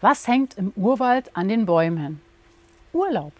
Was hängt im Urwald an den Bäumen? Urlaub.